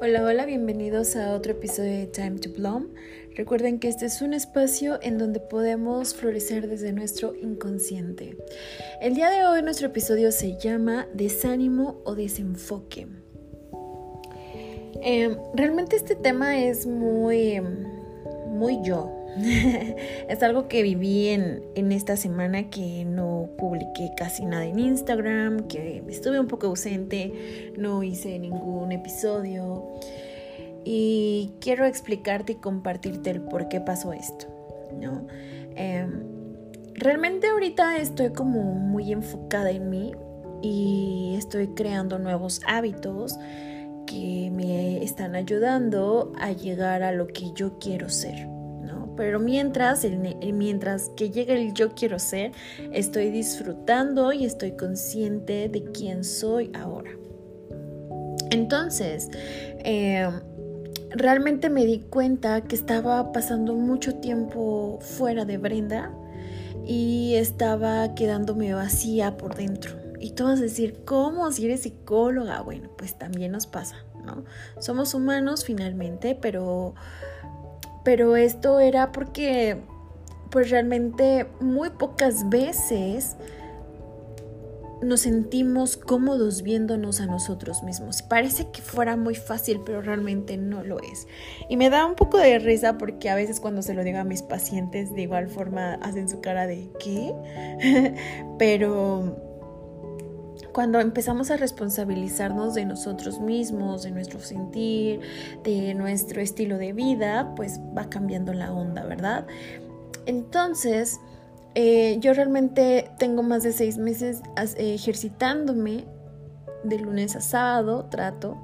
Hola, hola, bienvenidos a otro episodio de Time to Bloom. Recuerden que este es un espacio en donde podemos florecer desde nuestro inconsciente. El día de hoy nuestro episodio se llama Desánimo o desenfoque. Em, realmente este tema es muy, muy yo, es algo que viví en, en, esta semana que no publiqué casi nada en Instagram, que estuve un poco ausente, no hice ningún episodio. Y quiero explicarte y compartirte el por qué pasó esto. ¿no? Em, realmente ahorita estoy como muy enfocada en mí y estoy creando nuevos hábitos que me están ayudando a llegar a lo que yo quiero ser. Pero mientras, mientras que llegue el yo quiero ser, estoy disfrutando y estoy consciente de quién soy ahora. Entonces, em, realmente me di cuenta que estaba pasando mucho tiempo fuera de Brenda y estaba quedándome vacía por dentro. Y tú vas a decir, ¿cómo? Si eres psicóloga, bueno, pues también nos pasa, ¿no? Somos humanos finalmente, pero pero esto era porque pues realmente muy pocas veces nos sentimos cómodos viéndonos a nosotros mismos. Parece que fuera muy fácil, pero realmente no lo es. Y me da un poco de risa porque a veces cuando se lo digo a mis pacientes de igual forma hacen su cara de ¿qué? pero cuando empezamos a responsabilizarnos de nosotros mismos, de nuestro sentir, de nuestro estilo de vida, pues va cambiando la onda, ¿verdad? Entonces, eh, yo realmente tengo más de seis meses ejercitándome de lunes a sábado, trato.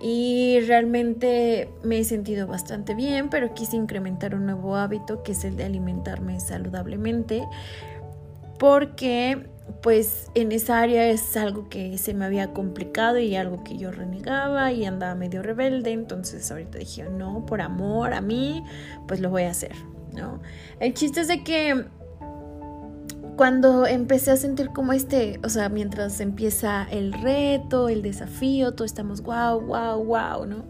Y realmente me he sentido bastante bien, pero quise incrementar un nuevo hábito que es el de alimentarme saludablemente. Porque pues en esa área es algo que se me había complicado y algo que yo renegaba y andaba medio rebelde, entonces ahorita dije, no, por amor a mí, pues lo voy a hacer, ¿no? El chiste es de que cuando empecé a sentir como este, o sea, mientras empieza el reto, el desafío, todos estamos wow, wow, wow, ¿no?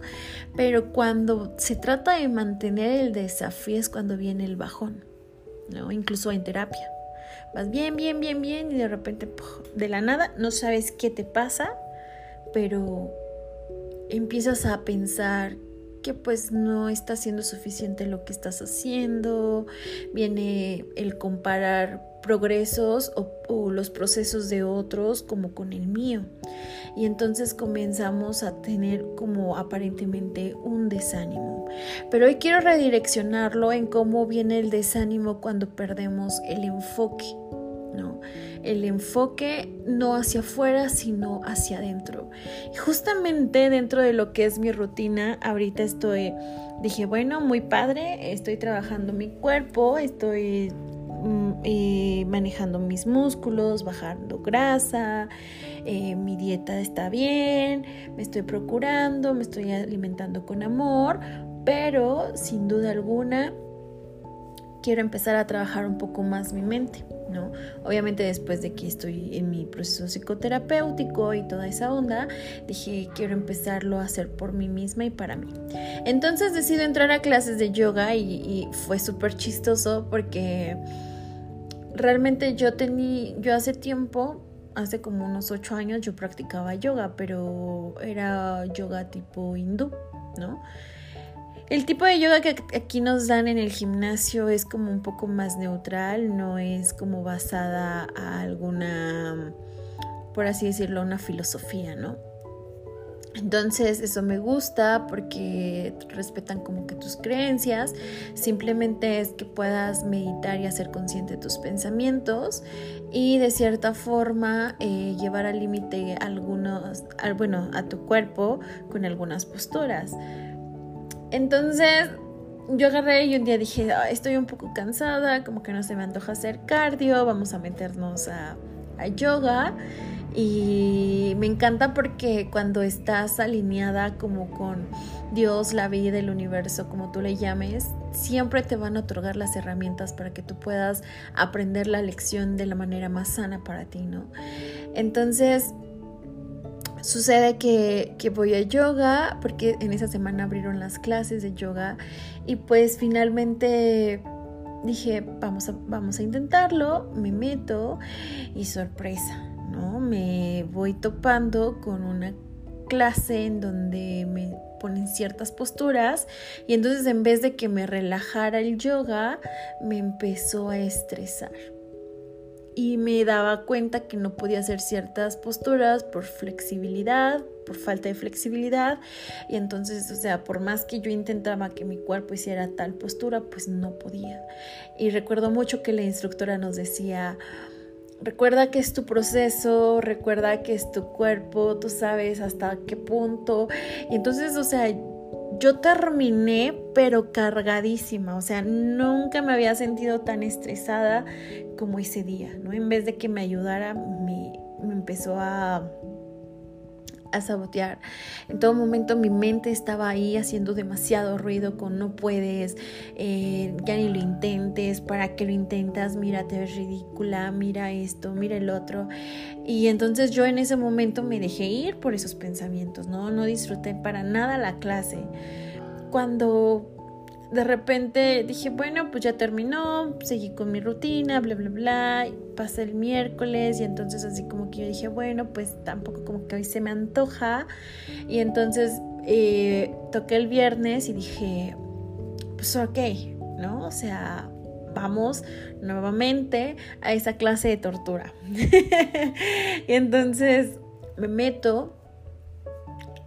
Pero cuando se trata de mantener el desafío es cuando viene el bajón, ¿no? Incluso en terapia. Vas bien, bien, bien, bien y de repente de la nada no sabes qué te pasa, pero empiezas a pensar que pues no está siendo suficiente lo que estás haciendo, viene el comparar progresos o, los procesos de otros como con el mío. Y entonces comenzamos a tener como aparentemente un desánimo. Pero hoy quiero redireccionarlo en cómo viene el desánimo cuando perdemos el enfoque. ¿no? El enfoque no hacia afuera, sino hacia adentro. Justamente dentro de lo que es mi rutina, ahorita estoy, dije, bueno, muy padre, estoy trabajando mi cuerpo, estoy mm, manejando mis músculos, bajando grasa, eh, mi dieta está bien, me estoy procurando, me estoy alimentando con amor, pero sin duda alguna quiero empezar a trabajar un poco más mi mente. ¿no? Obviamente después de que estoy en mi proceso psicoterapéutico y toda esa onda, dije, quiero empezarlo a hacer por mí misma y para mí. Entonces decido entrar a clases de yoga y, fue súper chistoso porque realmente yo tenía, yo hace tiempo, hace como unos ocho años yo practicaba yoga, pero era yoga tipo hindú, ¿no? El tipo de yoga que aquí nos dan en el gimnasio es como un poco más neutral, no es como basada a alguna, por así decirlo, una filosofía, ¿no? Entonces eso me gusta porque respetan como que tus creencias, simplemente es que puedas meditar y hacer consciente tus pensamientos y de cierta forma eh, llevar al límite algunos, bueno, a tu cuerpo con algunas posturas. Entonces yo agarré y un día dije, estoy un poco cansada, como que no se me antoja hacer cardio, vamos a meternos a, yoga. Y me encanta porque cuando estás alineada como con Dios, la vida, el universo, como tú le llames, siempre te van a otorgar las herramientas para que tú puedas aprender la lección de la manera más sana para ti, ¿no? Entonces, Sucede que, que, voy a yoga, porque en esa semana abrieron las clases de yoga y pues finalmente dije, vamos a, vamos a intentarlo, me meto y sorpresa, Me voy topando con una clase en donde me ponen ciertas posturas y entonces en vez de que me relajara el yoga, me empezó a estresar. Y me daba cuenta que no podía hacer ciertas posturas por flexibilidad, por falta de flexibilidad. Y entonces, o sea, por más que yo intentaba que mi cuerpo hiciera tal postura, pues no podía. Y recuerdo mucho que la instructora nos decía, recuerda que es tu proceso, recuerda que es tu cuerpo, tú sabes hasta qué punto. Y entonces, o sea, yo terminé pero cargadísima, o sea, nunca me había sentido tan estresada como ese día, ¿no? En vez de que me ayudara, me, empezó a, a sabotear. En todo momento mi mente estaba ahí haciendo demasiado ruido con no puedes, eh, ya ni lo intentes, para que lo intentas, mira, te ves ridícula, mira esto, mira el otro. Y entonces yo en ese momento me dejé ir por esos pensamientos, ¿no? No disfruté para nada la clase. Cuando de repente dije, bueno, pues ya terminó, seguí con mi rutina, bla, bla, bla, pasé el miércoles y entonces así como que yo dije, bueno, pues tampoco como que hoy se me antoja y entonces eh, toqué el viernes y dije, pues ok, ¿no? O sea, vamos nuevamente a esa clase de tortura. y entonces me meto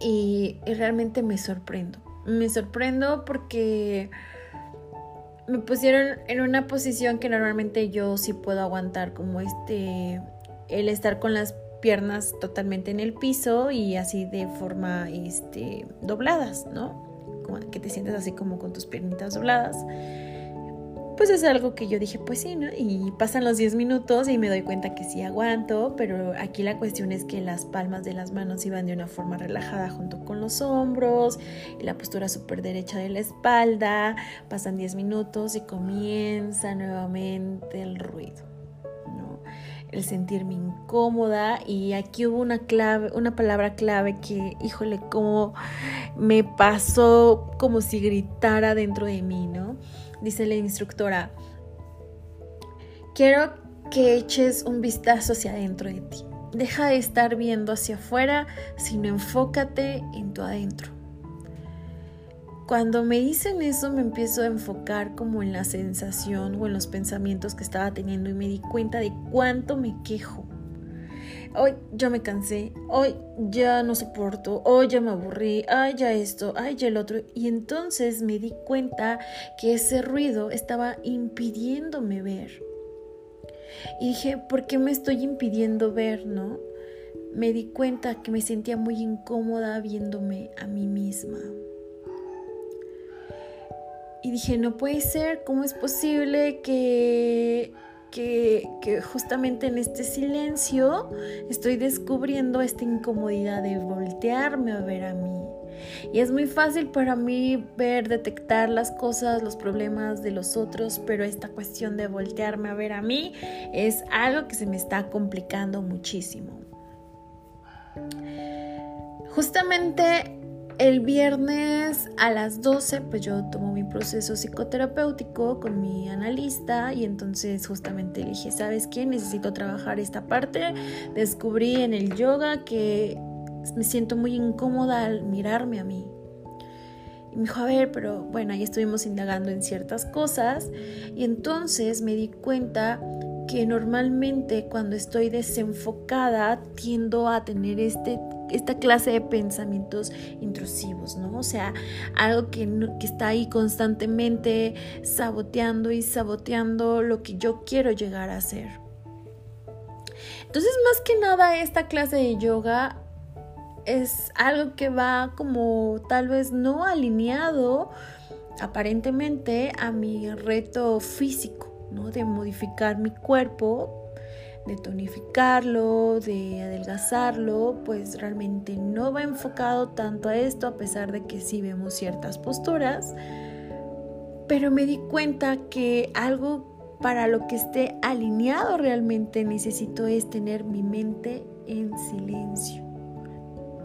y realmente me sorprendo me sorprendo porque me pusieron en una posición que normalmente yo sí puedo aguantar, como este, el estar con las piernas totalmente en el piso y así de forma este, dobladas, ¿no? Que te sientes así como con tus piernitas dobladas pues es algo que yo dije, pues sí, ¿no? Y pasan los 10 minutos y me doy cuenta que sí aguanto, pero aquí la cuestión es que las palmas de las manos iban de una forma relajada junto con los hombros y la postura súper derecha de la espalda. Pasan 10 minutos y comienza nuevamente el ruido, ¿no? El sentirme incómoda y aquí hubo una clave, una palabra clave que, híjole, como me pasó como si gritara dentro de mí, ¿no? Dice la instructora, quiero que eches un vistazo hacia adentro de ti. Deja de estar viendo hacia afuera, sino enfócate en tu adentro. Cuando me dicen eso me empiezo a enfocar como en la sensación o en los pensamientos que estaba teniendo y me di cuenta de cuánto me quejo hoy ya me cansé, hoy ya no soporto, hoy ya me aburrí, ay ya esto, ay ya el otro. Y entonces me di cuenta que ese ruido estaba impidiéndome ver. Y dije, ¿por qué me estoy impidiendo ver, no? Me di cuenta que me sentía muy incómoda viéndome a mí misma. Y dije, no puede ser, ¿cómo es posible que que, justamente en este silencio estoy descubriendo esta incomodidad de voltearme a ver a mí. Y es muy fácil para mí ver, detectar las cosas, los problemas de los otros, pero esta cuestión de voltearme a ver a mí es algo que se me está complicando muchísimo. Justamente el viernes a las 12 pues yo tomo mi proceso psicoterapéutico con mi analista y entonces justamente dije, ¿sabes qué? Necesito trabajar esta parte. Descubrí en el yoga que me siento muy incómoda al mirarme a mí. Y me dijo, a ver, pero bueno, ahí estuvimos indagando en ciertas cosas y entonces me di cuenta que normalmente cuando estoy desenfocada tiendo a tener este esta clase de pensamientos intrusivos, ¿no? O sea, algo que, que, está ahí constantemente saboteando y saboteando lo que yo quiero llegar a hacer. Entonces, más que nada, esta clase de yoga es algo que va como tal vez no alineado aparentemente a mi reto físico, ¿no? De modificar mi cuerpo de tonificarlo, de adelgazarlo, pues realmente no va enfocado tanto a esto, a pesar de que sí vemos ciertas posturas. Pero me di cuenta que algo para lo que esté alineado realmente necesito es tener mi mente en silencio.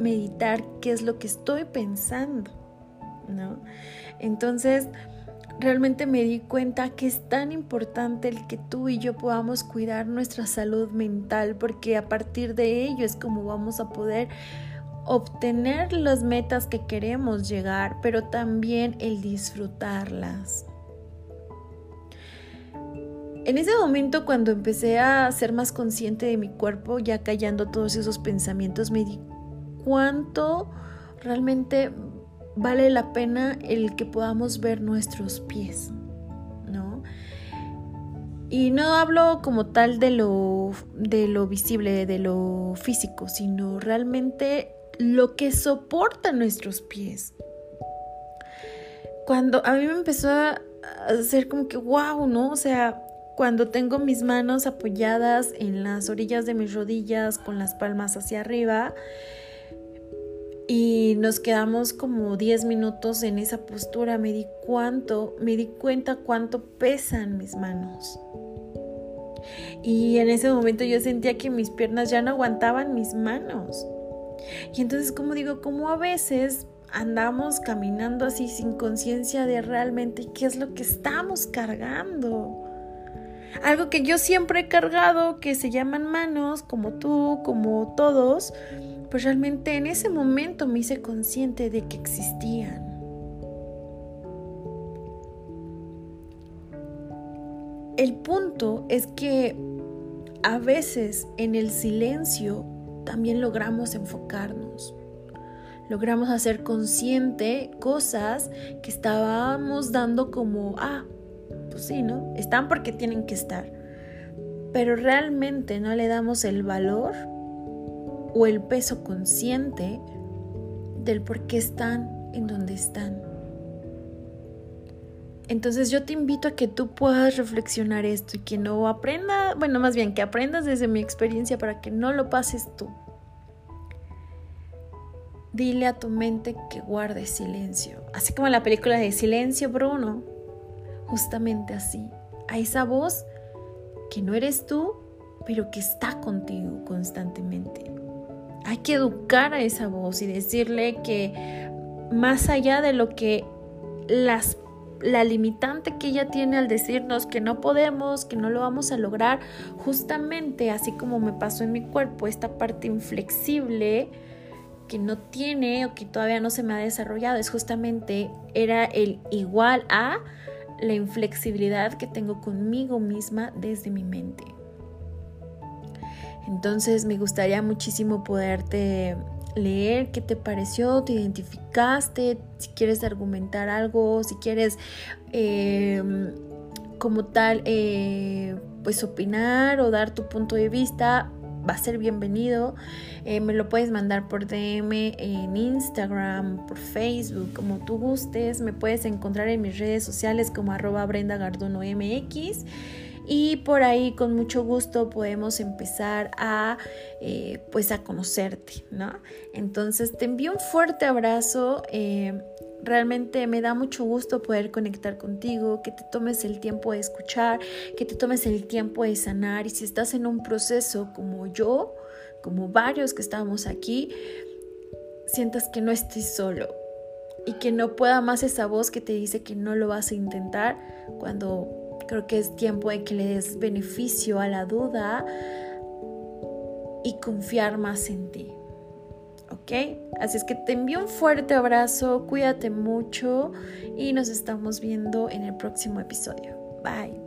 meditar qué es lo que estoy pensando, ¿no? Entonces, realmente me di cuenta que es tan importante el que tú y yo podamos cuidar nuestra salud mental, porque a partir de ello es como vamos a poder obtener las metas que queremos llegar, pero también el disfrutarlas. En ese momento cuando empecé a ser más consciente de mi cuerpo, ya callando todos esos pensamientos, me di cuánto realmente vale la pena el que podamos ver nuestros pies, ¿no? Y no hablo como tal de lo, de lo visible, de lo físico, sino realmente lo que soporta nuestros pies. Cuando a mí me empezó a hacer como que, wow, ¿no? O sea, cuando tengo mis manos apoyadas en las orillas de mis rodillas con las palmas hacia arriba y nos quedamos como 10 minutos en esa postura, me di cuánto, me di cuenta cuánto pesan mis manos. Y en ese momento yo sentía que mis piernas ya no aguantaban mis manos. Y entonces como digo, como a veces andamos caminando así sin conciencia de realmente qué es lo que estamos cargando. Algo que yo siempre he cargado, que se llaman manos, como tú, como todos, pues realmente en ese momento me hice consciente de que existían. El punto es que a veces en el silencio también logramos enfocarnos. Logramos hacer consciente cosas que estábamos dando como, ah, pues sí, ¿no? Están porque tienen que estar. Pero realmente no le damos el valor o el peso consciente del por qué están en donde están. Entonces yo te invito a que tú puedas reflexionar esto y que no aprenda, bueno, más bien que aprendas desde mi experiencia para que no lo pases tú. Dile a tu mente que guarde silencio, así como en la película de Silencio Bruno, justamente así, a esa voz que no eres tú, pero que está contigo constantemente. Hay que educar a esa voz y decirle que más allá de lo que las la limitante que ella tiene al decirnos que no podemos, que no lo vamos a lograr, justamente así como me pasó en mi cuerpo, esta parte inflexible que no tiene o que todavía no se me ha desarrollado, es justamente era el igual a la inflexibilidad que tengo conmigo misma desde mi mente. Entonces me gustaría muchísimo poderte leer qué te pareció, te identificaste, si quieres argumentar algo, si quieres em, como tal eh, pues opinar o dar tu punto de vista, va a ser bienvenido. Eh, me lo puedes mandar por DM en Instagram, por Facebook, como tú gustes. Me puedes encontrar en mis redes sociales como arroba Brenda MX. Y por ahí con mucho gusto podemos empezar a eh, pues a conocerte, ¿no? Entonces te envío un fuerte abrazo. Eh, Realmente me da mucho gusto poder conectar contigo, que te tomes el tiempo de escuchar, que te tomes el tiempo de sanar y si estás en un proceso como yo, como varios que estamos aquí, sientas que no estés solo y que no pueda más esa voz que te dice que no lo vas a intentar cuando creo que es tiempo de que le des beneficio a la duda y confiar más en ti. ¿ok? Así es que te envío un fuerte abrazo, cuídate mucho y nos estamos viendo en el próximo episodio. Bye.